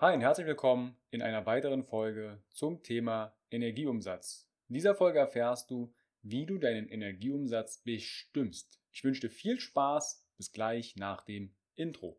Hi und herzlich willkommen in einer weiteren Folge zum Thema Energieumsatz. In dieser Folge erfährst du, wie du deinen Energieumsatz bestimmst. Ich wünsche dir viel Spaß. Bis gleich nach dem Intro.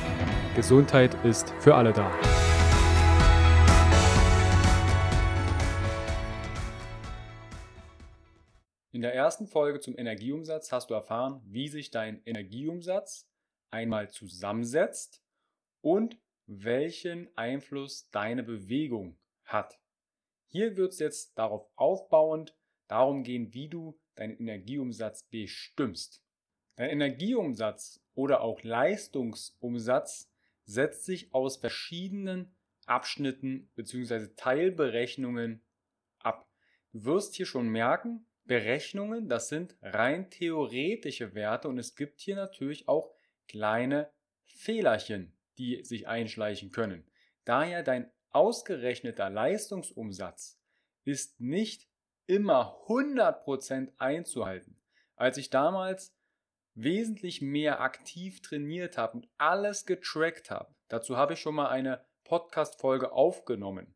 Gesundheit ist für alle da. In der ersten Folge zum Energieumsatz hast du erfahren, wie sich dein Energieumsatz einmal zusammensetzt und welchen Einfluss deine Bewegung hat. Hier wird es jetzt darauf aufbauend darum gehen, wie du deinen Energieumsatz bestimmst. Dein Energieumsatz oder auch Leistungsumsatz setzt sich aus verschiedenen Abschnitten bzw. Teilberechnungen ab. Du wirst hier schon merken, Berechnungen, das sind rein theoretische Werte und es gibt hier natürlich auch kleine Fehlerchen, die sich einschleichen können. Daher dein ausgerechneter Leistungsumsatz ist nicht immer 100% einzuhalten. Als ich damals wesentlich mehr aktiv trainiert habe und alles getrackt habe. Dazu habe ich schon mal eine Podcast-Folge aufgenommen.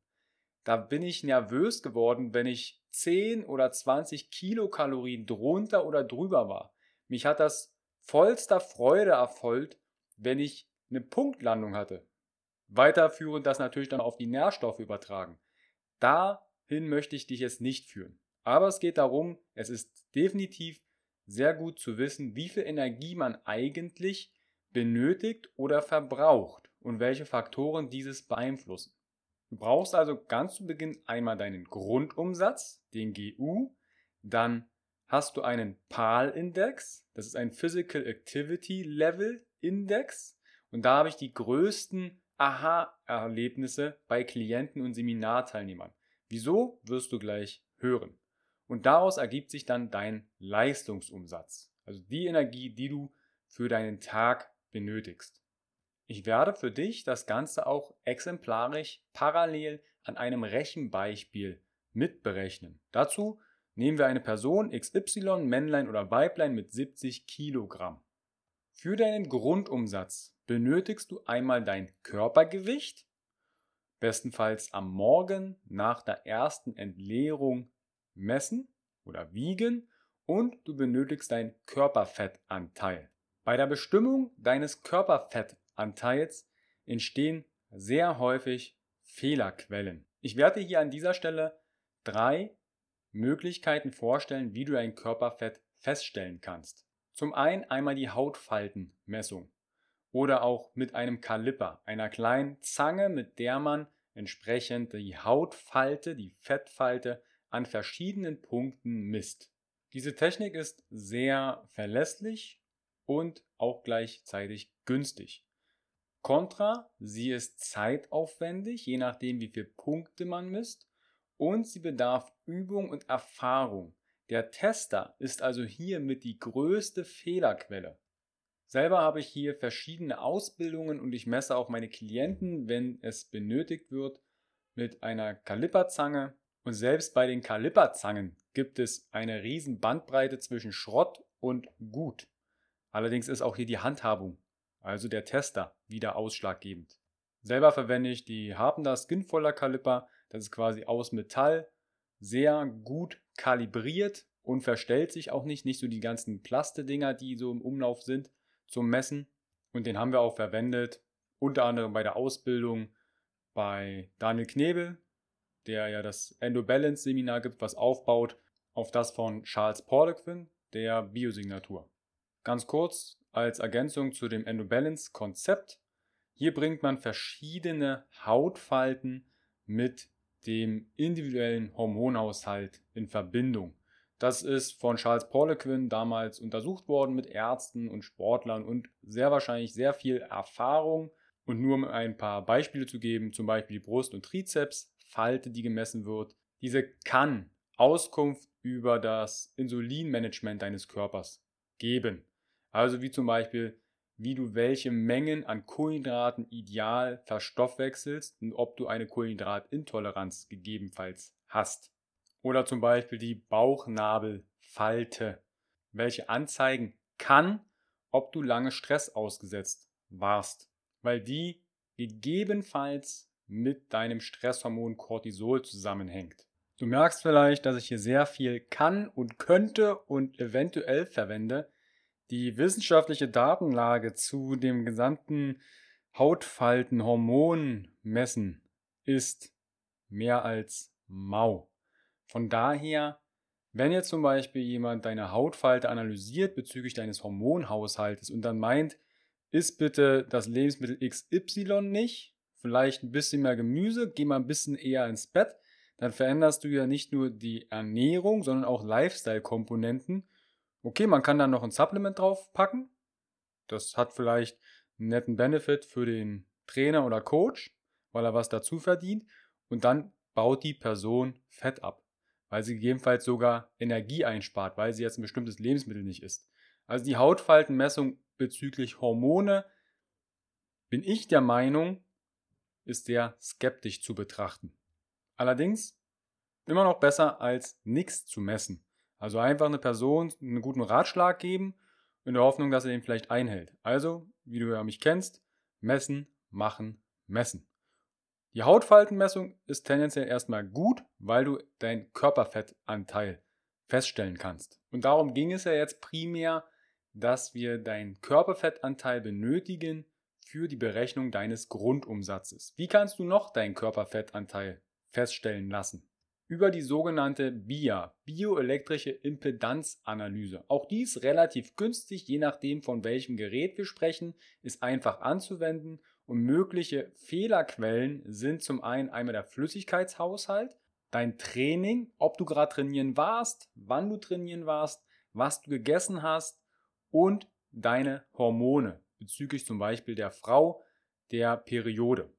Da bin ich nervös geworden, wenn ich 10 oder 20 Kilokalorien drunter oder drüber war. Mich hat das vollster Freude erfolgt, wenn ich eine Punktlandung hatte. Weiterführend das natürlich dann auf die Nährstoffe übertragen. Dahin möchte ich dich jetzt nicht führen. Aber es geht darum, es ist definitiv sehr gut zu wissen, wie viel Energie man eigentlich benötigt oder verbraucht und welche Faktoren dieses beeinflussen. Du brauchst also ganz zu Beginn einmal deinen Grundumsatz, den GU, dann hast du einen PAL-Index, das ist ein Physical Activity Level Index und da habe ich die größten Aha-Erlebnisse bei Klienten und Seminarteilnehmern. Wieso wirst du gleich hören. Und daraus ergibt sich dann dein Leistungsumsatz, also die Energie, die du für deinen Tag benötigst. Ich werde für dich das Ganze auch exemplarisch parallel an einem Rechenbeispiel mitberechnen. Dazu nehmen wir eine Person XY, Männlein oder Weiblein mit 70 Kilogramm. Für deinen Grundumsatz benötigst du einmal dein Körpergewicht, bestenfalls am Morgen nach der ersten Entleerung messen oder wiegen und du benötigst deinen Körperfettanteil. Bei der Bestimmung deines Körperfettanteils entstehen sehr häufig Fehlerquellen. Ich werde hier an dieser Stelle drei Möglichkeiten vorstellen, wie du dein Körperfett feststellen kannst. Zum einen einmal die Hautfaltenmessung oder auch mit einem Kaliper, einer kleinen Zange, mit der man entsprechend die Hautfalte, die Fettfalte an verschiedenen Punkten misst. Diese Technik ist sehr verlässlich und auch gleichzeitig günstig. Contra, sie ist zeitaufwendig, je nachdem wie viele Punkte man misst, und sie bedarf Übung und Erfahrung. Der Tester ist also hier mit die größte Fehlerquelle. Selber habe ich hier verschiedene Ausbildungen und ich messe auch meine Klienten, wenn es benötigt wird, mit einer Kaliperzange und selbst bei den Kaliperzangen gibt es eine riesen Bandbreite zwischen Schrott und gut. Allerdings ist auch hier die Handhabung, also der Tester, wieder ausschlaggebend. Selber verwende ich die Harpender Skinvoller Kaliper, das ist quasi aus Metall, sehr gut kalibriert und verstellt sich auch nicht, nicht so die ganzen Plastedinger, die so im Umlauf sind, zum Messen. Und den haben wir auch verwendet, unter anderem bei der Ausbildung bei Daniel Knebel, der ja das Endo-Balance-Seminar gibt, was aufbaut auf das von Charles Poliquin, der Biosignatur. Ganz kurz als Ergänzung zu dem Endo-Balance-Konzept. Hier bringt man verschiedene Hautfalten mit dem individuellen Hormonhaushalt in Verbindung. Das ist von Charles Poliquin damals untersucht worden mit Ärzten und Sportlern und sehr wahrscheinlich sehr viel Erfahrung. Und nur um ein paar Beispiele zu geben, zum Beispiel die Brust- und Trizepsfalte, die gemessen wird, diese kann Auskunft über das Insulinmanagement deines Körpers geben. Also wie zum Beispiel, wie du welche Mengen an Kohlenhydraten ideal verstoffwechselst und ob du eine Kohlenhydratintoleranz gegebenenfalls hast. Oder zum Beispiel die Bauchnabelfalte, welche anzeigen kann, ob du lange Stress ausgesetzt warst, weil die gegebenenfalls mit deinem Stresshormon Cortisol zusammenhängt. Du merkst vielleicht, dass ich hier sehr viel kann und könnte und eventuell verwende. Die wissenschaftliche Datenlage zu dem gesamten Hautfaltenhormonmessen ist mehr als mau. Von daher, wenn jetzt zum Beispiel jemand deine Hautfalte analysiert bezüglich deines Hormonhaushaltes und dann meint, isst bitte das Lebensmittel XY nicht, vielleicht ein bisschen mehr Gemüse, geh mal ein bisschen eher ins Bett, dann veränderst du ja nicht nur die Ernährung, sondern auch Lifestyle-Komponenten. Okay, man kann dann noch ein Supplement draufpacken. Das hat vielleicht einen netten Benefit für den Trainer oder Coach, weil er was dazu verdient. Und dann baut die Person Fett ab weil sie gegebenenfalls sogar Energie einspart, weil sie jetzt ein bestimmtes Lebensmittel nicht isst. Also die Hautfaltenmessung bezüglich Hormone, bin ich der Meinung, ist sehr skeptisch zu betrachten. Allerdings immer noch besser als nichts zu messen. Also einfach eine Person einen guten Ratschlag geben, in der Hoffnung, dass er den vielleicht einhält. Also, wie du ja mich kennst, messen, machen, messen. Die Hautfaltenmessung ist tendenziell erstmal gut, weil du deinen Körperfettanteil feststellen kannst. Und darum ging es ja jetzt primär, dass wir deinen Körperfettanteil benötigen für die Berechnung deines Grundumsatzes. Wie kannst du noch deinen Körperfettanteil feststellen lassen? Über die sogenannte BIA, bioelektrische Impedanzanalyse. Auch dies relativ günstig, je nachdem von welchem Gerät wir sprechen, ist einfach anzuwenden und mögliche Fehlerquellen sind zum einen einmal der Flüssigkeitshaushalt, dein Training, ob du gerade trainieren warst, wann du trainieren warst, was du gegessen hast und deine Hormone bezüglich zum Beispiel der Frau, der Periode.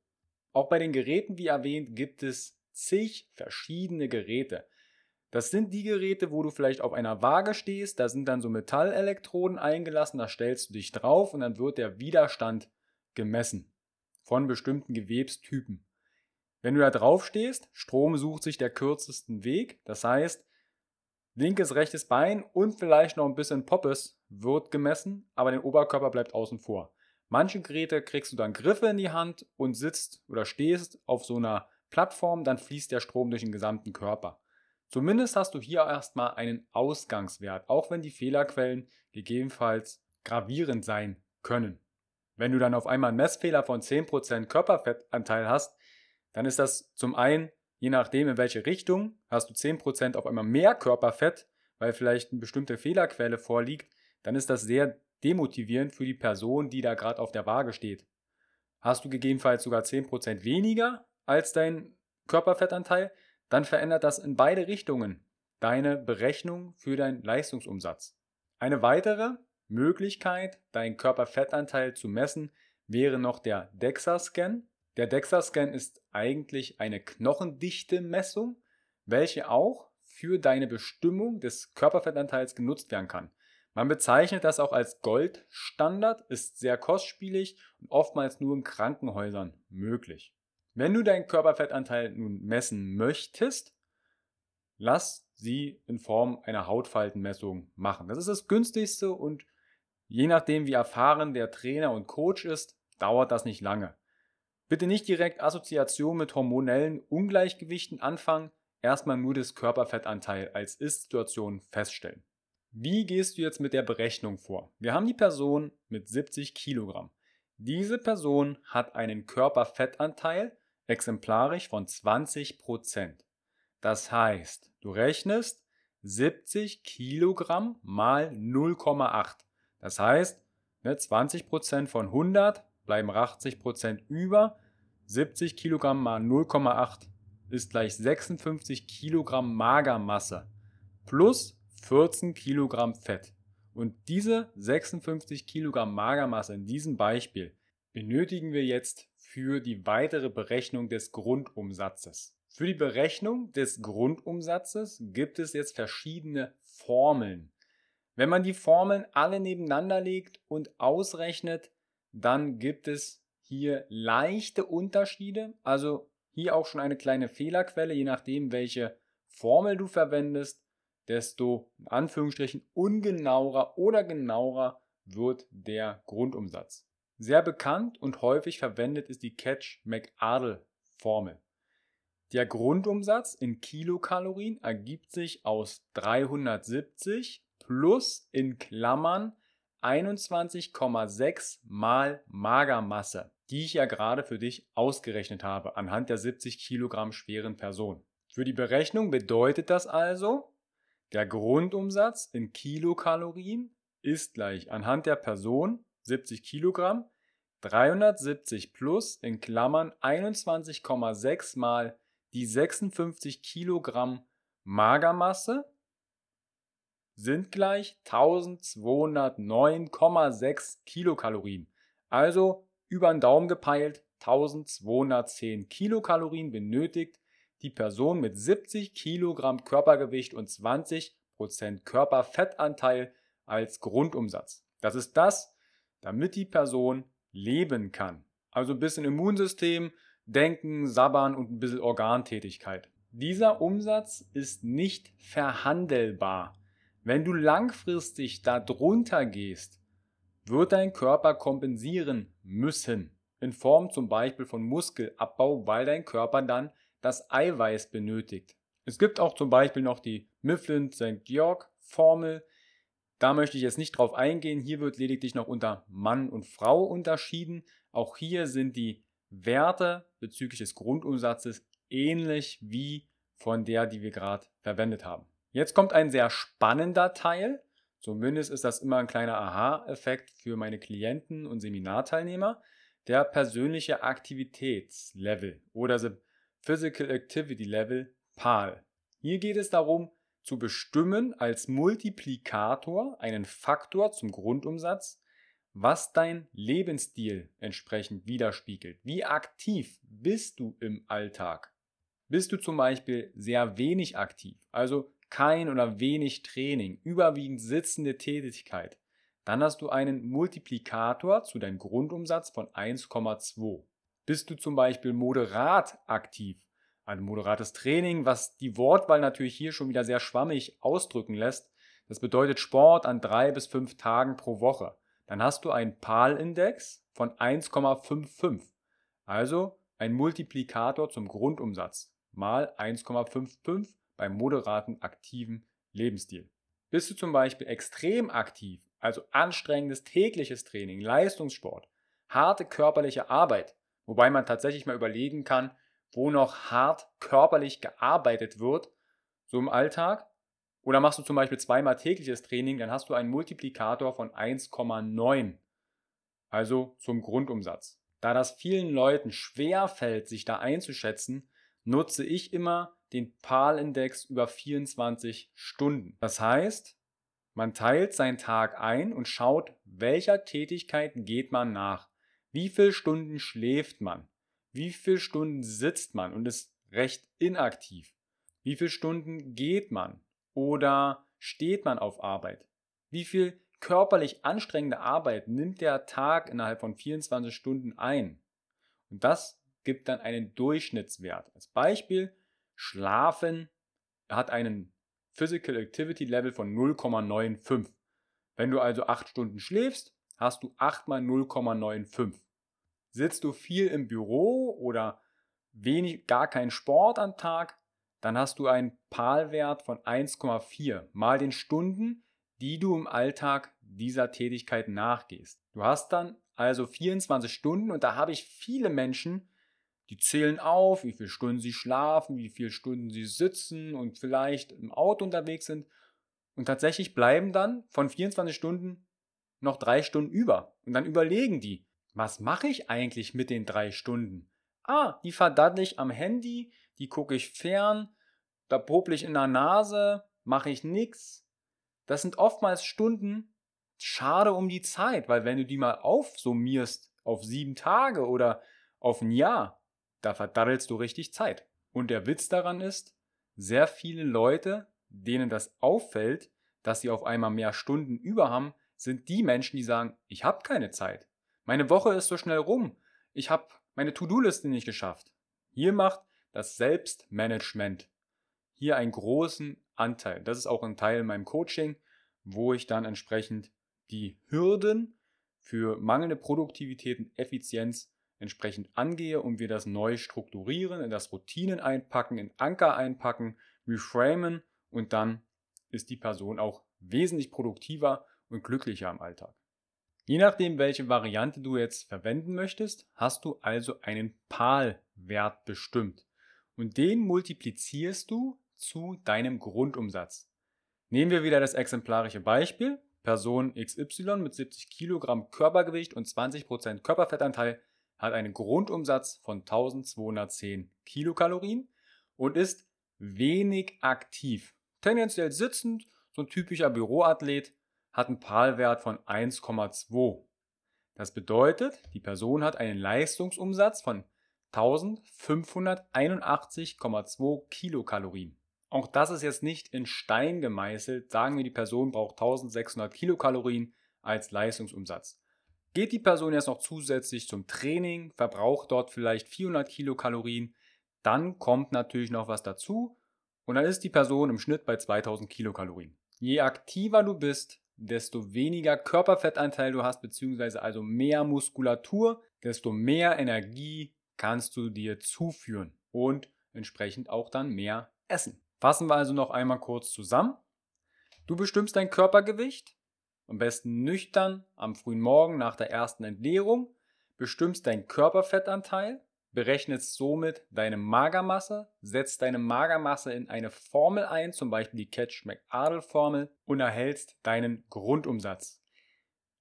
Auch bei den Geräten, wie erwähnt, gibt es zig verschiedene Geräte. Das sind die Geräte, wo du vielleicht auf einer Waage stehst, da sind dann so Metallelektroden eingelassen, da stellst du dich drauf und dann wird der Widerstand gemessen von bestimmten Gewebstypen. Wenn du da drauf stehst, Strom sucht sich der kürzesten Weg, das heißt, linkes, rechtes Bein und vielleicht noch ein bisschen Poppes wird gemessen, aber der Oberkörper bleibt außen vor. Manche Geräte kriegst du dann Griffe in die Hand und sitzt oder stehst auf so einer Plattform, dann fließt der Strom durch den gesamten Körper. Zumindest hast du hier erstmal einen Ausgangswert, auch wenn die Fehlerquellen gegebenenfalls gravierend sein können. Wenn du dann auf einmal einen Messfehler von 10% Körperfettanteil hast, dann ist das zum einen, je nachdem in welche Richtung, hast du 10% auf einmal mehr Körperfett, weil vielleicht eine bestimmte Fehlerquelle vorliegt, dann ist das sehr demotivierend für die Person, die da gerade auf der Waage steht. Hast du gegebenenfalls sogar 10% weniger als dein Körperfettanteil, dann verändert das in beide Richtungen deine Berechnung für deinen Leistungsumsatz. Eine weitere Möglichkeit, deinen Körperfettanteil zu messen, wäre noch der DEXA-Scan. Der DEXA-Scan ist eigentlich eine Knochendichte-Messung, welche auch für deine Bestimmung des Körperfettanteils genutzt werden kann. Man bezeichnet das auch als Goldstandard, ist sehr kostspielig und oftmals nur in Krankenhäusern möglich. Wenn du deinen Körperfettanteil nun messen möchtest, lass sie in Form einer Hautfaltenmessung machen. Das ist das günstigste und Je nachdem, wie erfahren der Trainer und Coach ist, dauert das nicht lange. Bitte nicht direkt Assoziation mit hormonellen Ungleichgewichten anfangen, erstmal nur das Körperfettanteil als Ist-Situation feststellen. Wie gehst du jetzt mit der Berechnung vor? Wir haben die Person mit 70 Kilogramm. Diese Person hat einen Körperfettanteil exemplarisch von 20 Prozent. Das heißt, du rechnest 70 Kilogramm mal 0,8. Das heißt, ne, 20% von 100 bleiben 80% über. 70 Kilogramm mal 0,8 ist gleich 56 Kilogramm Magermasse plus 14 Kilogramm Fett. Und diese 56 Kilogramm Magermasse in diesem Beispiel benötigen wir jetzt für die weitere Berechnung des Grundumsatzes. Für die Berechnung des Grundumsatzes gibt es jetzt verschiedene Formeln. Wenn man die Formeln alle nebeneinander legt und ausrechnet, dann gibt es hier leichte Unterschiede. Also hier auch schon eine kleine Fehlerquelle, je nachdem, welche Formel du verwendest, desto in Anführungsstrichen ungenauer oder genauer wird der Grundumsatz. Sehr bekannt und häufig verwendet ist die Catch-McArdle-Formel. Der Grundumsatz in Kilokalorien ergibt sich aus 370 plus in Klammern 21,6 mal Magermasse, die ich ja gerade für dich ausgerechnet habe anhand der 70 Kilogramm schweren Person. Für die Berechnung bedeutet das also, der Grundumsatz in Kilokalorien ist gleich anhand der Person 70 Kilogramm 370 plus in Klammern 21,6 mal die 56 Kilogramm Magermasse sind gleich 1209,6 Kilokalorien. Also über den Daumen gepeilt 1210 Kilokalorien benötigt die Person mit 70 Kilogramm Körpergewicht und 20% Körperfettanteil als Grundumsatz. Das ist das, damit die Person leben kann. Also ein bisschen Immunsystem, Denken, Sabbern und ein bisschen Organtätigkeit. Dieser Umsatz ist nicht verhandelbar. Wenn du langfristig da drunter gehst, wird dein Körper kompensieren müssen. In Form zum Beispiel von Muskelabbau, weil dein Körper dann das Eiweiß benötigt. Es gibt auch zum Beispiel noch die Mifflin-St. Georg-Formel. Da möchte ich jetzt nicht drauf eingehen. Hier wird lediglich noch unter Mann und Frau unterschieden. Auch hier sind die Werte bezüglich des Grundumsatzes ähnlich wie von der, die wir gerade verwendet haben. Jetzt kommt ein sehr spannender Teil. Zumindest ist das immer ein kleiner Aha-Effekt für meine Klienten und Seminarteilnehmer. Der persönliche Aktivitätslevel oder the Physical Activity Level PAL. Hier geht es darum, zu bestimmen als Multiplikator einen Faktor zum Grundumsatz, was dein Lebensstil entsprechend widerspiegelt. Wie aktiv bist du im Alltag? Bist du zum Beispiel sehr wenig aktiv, also kein oder wenig Training, überwiegend sitzende Tätigkeit, dann hast du einen Multiplikator zu deinem Grundumsatz von 1,2. Bist du zum Beispiel moderat aktiv, ein moderates Training, was die Wortwahl natürlich hier schon wieder sehr schwammig ausdrücken lässt, das bedeutet Sport an drei bis fünf Tagen pro Woche, dann hast du einen PAL-Index von 1,55, also ein Multiplikator zum Grundumsatz. Mal 1,55 beim moderaten aktiven Lebensstil. Bist du zum Beispiel extrem aktiv, also anstrengendes tägliches Training, Leistungssport, harte körperliche Arbeit, wobei man tatsächlich mal überlegen kann, wo noch hart körperlich gearbeitet wird, so im Alltag, oder machst du zum Beispiel zweimal tägliches Training, dann hast du einen Multiplikator von 1,9, also zum Grundumsatz. Da das vielen Leuten schwer fällt, sich da einzuschätzen, nutze ich immer den PAL-Index über 24 Stunden. Das heißt, man teilt seinen Tag ein und schaut, welcher Tätigkeit geht man nach. Wie viele Stunden schläft man? Wie viele Stunden sitzt man und ist recht inaktiv? Wie viele Stunden geht man oder steht man auf Arbeit? Wie viel körperlich anstrengende Arbeit nimmt der Tag innerhalb von 24 Stunden ein? Und das gibt dann einen Durchschnittswert. Als Beispiel Schlafen hat einen Physical Activity Level von 0,95. Wenn du also 8 Stunden schläfst, hast du 8 mal 0,95. Sitzt du viel im Büro oder wenig, gar keinen Sport am Tag, dann hast du einen PAL-Wert von 1,4 mal den Stunden, die du im Alltag dieser Tätigkeit nachgehst. Du hast dann also 24 Stunden und da habe ich viele Menschen, die zählen auf, wie viele Stunden sie schlafen, wie viele Stunden sie sitzen und vielleicht im Auto unterwegs sind. Und tatsächlich bleiben dann von 24 Stunden noch drei Stunden über. Und dann überlegen die, was mache ich eigentlich mit den drei Stunden? Ah, die verdattel ich am Handy, die gucke ich fern, da popel ich in der Nase, mache ich nix. Das sind oftmals Stunden, schade um die Zeit, weil wenn du die mal aufsummierst auf sieben Tage oder auf ein Jahr, da verdattelst du richtig Zeit. Und der Witz daran ist, sehr viele Leute, denen das auffällt, dass sie auf einmal mehr Stunden über haben, sind die Menschen, die sagen, ich habe keine Zeit. Meine Woche ist so schnell rum. Ich habe meine To-Do-Liste nicht geschafft. Hier macht das Selbstmanagement hier einen großen Anteil. Das ist auch ein Teil in meinem Coaching, wo ich dann entsprechend die Hürden für mangelnde Produktivität und Effizienz entsprechend angehe und wir das neu strukturieren, in das Routinen einpacken, in Anker einpacken, reframen und dann ist die Person auch wesentlich produktiver und glücklicher im Alltag. Je nachdem, welche Variante du jetzt verwenden möchtest, hast du also einen PAL-Wert bestimmt. Und den multiplizierst du zu deinem Grundumsatz. Nehmen wir wieder das exemplarische Beispiel. Person XY mit 70 Kilogramm Körpergewicht und 20% Körperfettanteil hat einen Grundumsatz von 1210 Kilokalorien und ist wenig aktiv. Tendenziell sitzend, so ein typischer Büroathlet, hat einen PAL-Wert von 1,2. Das bedeutet, die Person hat einen Leistungsumsatz von 1581,2 Kilokalorien. Auch das ist jetzt nicht in Stein gemeißelt. Sagen wir, die Person braucht 1600 Kilokalorien als Leistungsumsatz. Geht die Person jetzt noch zusätzlich zum Training, verbraucht dort vielleicht 400 Kilokalorien, dann kommt natürlich noch was dazu und dann ist die Person im Schnitt bei 2000 Kilokalorien. Je aktiver du bist, desto weniger Körperfettanteil du hast, beziehungsweise also mehr Muskulatur, desto mehr Energie kannst du dir zuführen und entsprechend auch dann mehr essen. Fassen wir also noch einmal kurz zusammen. Du bestimmst dein Körpergewicht, am besten nüchtern am frühen Morgen nach der ersten Entleerung, bestimmst deinen Körperfettanteil, berechnest somit deine Magermasse, setzt deine Magermasse in eine Formel ein, zum Beispiel die Catch-McArdle-Formel, und erhältst deinen Grundumsatz.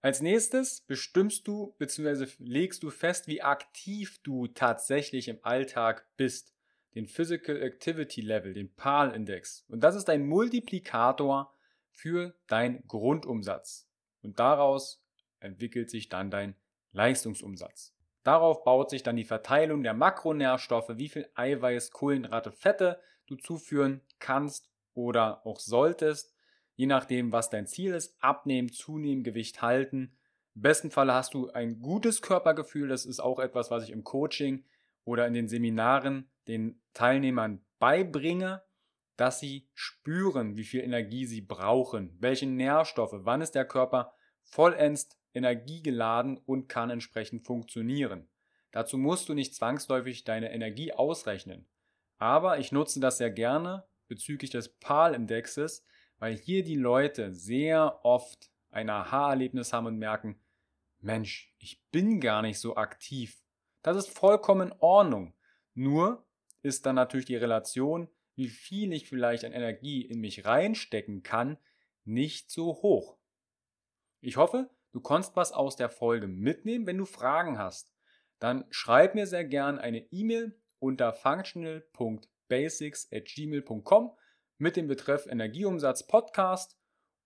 Als nächstes bestimmst du bzw. legst du fest, wie aktiv du tatsächlich im Alltag bist den Physical Activity Level, den PAL-Index. Und das ist ein Multiplikator für deinen Grundumsatz. Und daraus entwickelt sich dann dein Leistungsumsatz. Darauf baut sich dann die Verteilung der Makronährstoffe, wie viel Eiweiß, Kohlenhydrate, Fette du zuführen kannst oder auch solltest, je nachdem, was dein Ziel ist. Abnehmen, zunehmen, Gewicht halten. Im besten Fall hast du ein gutes Körpergefühl. Das ist auch etwas, was ich im Coaching oder in den Seminaren den Teilnehmern beibringe, dass sie spüren, wie viel Energie sie brauchen, welche Nährstoffe, wann ist der Körper vollends energiegeladen und kann entsprechend funktionieren. Dazu musst du nicht zwangsläufig deine Energie ausrechnen. Aber ich nutze das sehr gerne bezüglich des PAL-Indexes, weil hier die Leute sehr oft ein Aha-Erlebnis haben und merken, Mensch, ich bin gar nicht so aktiv. Das ist vollkommen in Ordnung. Nur ist dann natürlich die Relation, wie viel ich vielleicht an Energie in mich reinstecken kann, nicht so hoch. Ich hoffe, du konntest was aus der Folge mitnehmen. Wenn du Fragen hast, dann schreib mir sehr gern eine E-Mail unter functional.basics@gmail.com mit dem Betreff Energieumsatz Podcast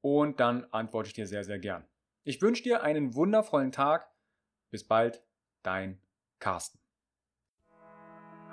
und dann antworte ich dir sehr sehr gern. Ich wünsche dir einen wundervollen Tag. Bis bald, dein Carsten.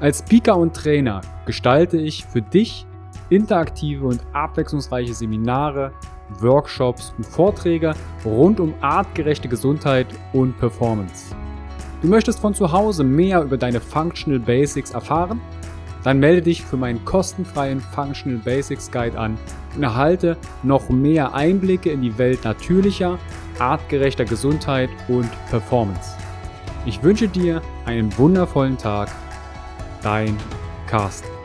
Als Speaker und Trainer gestalte ich für dich interaktive und abwechslungsreiche Seminare, Workshops und Vorträge rund um artgerechte Gesundheit und Performance. Du möchtest von zu Hause mehr über deine Functional Basics erfahren? Dann melde dich für meinen kostenfreien Functional Basics Guide an und erhalte noch mehr Einblicke in die Welt natürlicher, artgerechter Gesundheit und Performance. Ich wünsche dir einen wundervollen Tag. Dein Carsten.